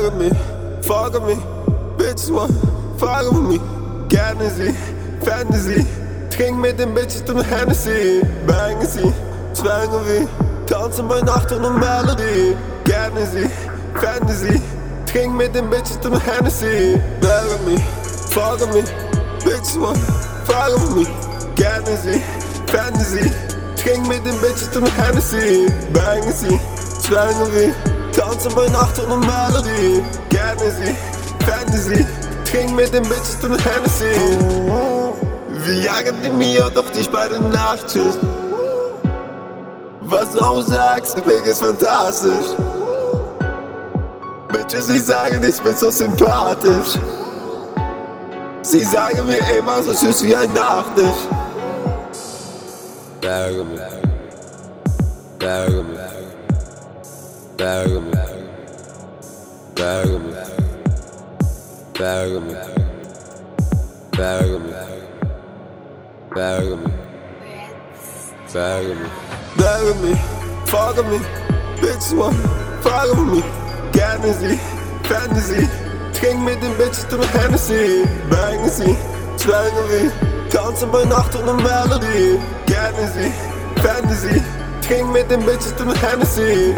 Marry me, fuck me, bitches want, fuck with me. Sie, Fantasy. Trink mit den Bitches und Hennessy. Bangen sie, zwängen wie, tanzen bei Nacht und Melody. Gerne sie, Fantasy. Trink mit den Bitches und Hennessy. Marry me, fuck me, bitches want, fuck with me. Gerne sie, Fantasy. Trink mit den Bitches und Hennessy. Bangen sie, zwängen wie, tanzen bei Nacht Melody. Gerne sie, Fantasy. Trink mit den Bitches und Hennessy. Wir jagen die mir, doch dich bei der Nachtschicht. Was du auch sagst, der Weg ist fantastisch. Bitches, sie sagen, ich bin so sympathisch. Sie sagen mir immer so süß wie ein Nachtisch. Berge mich, Berge mich, Berge mich, Berge mich, Berge mich, Berge mich, Berge mich, Berge mich. Gerne sie, Fantasy. Trink mit den Bitches und Hennessy. Bangen sie, zwängen wie, tanzen bei Nacht und Melody. Gerne sie, Fantasy. Trink mit den Bitches Hennessy.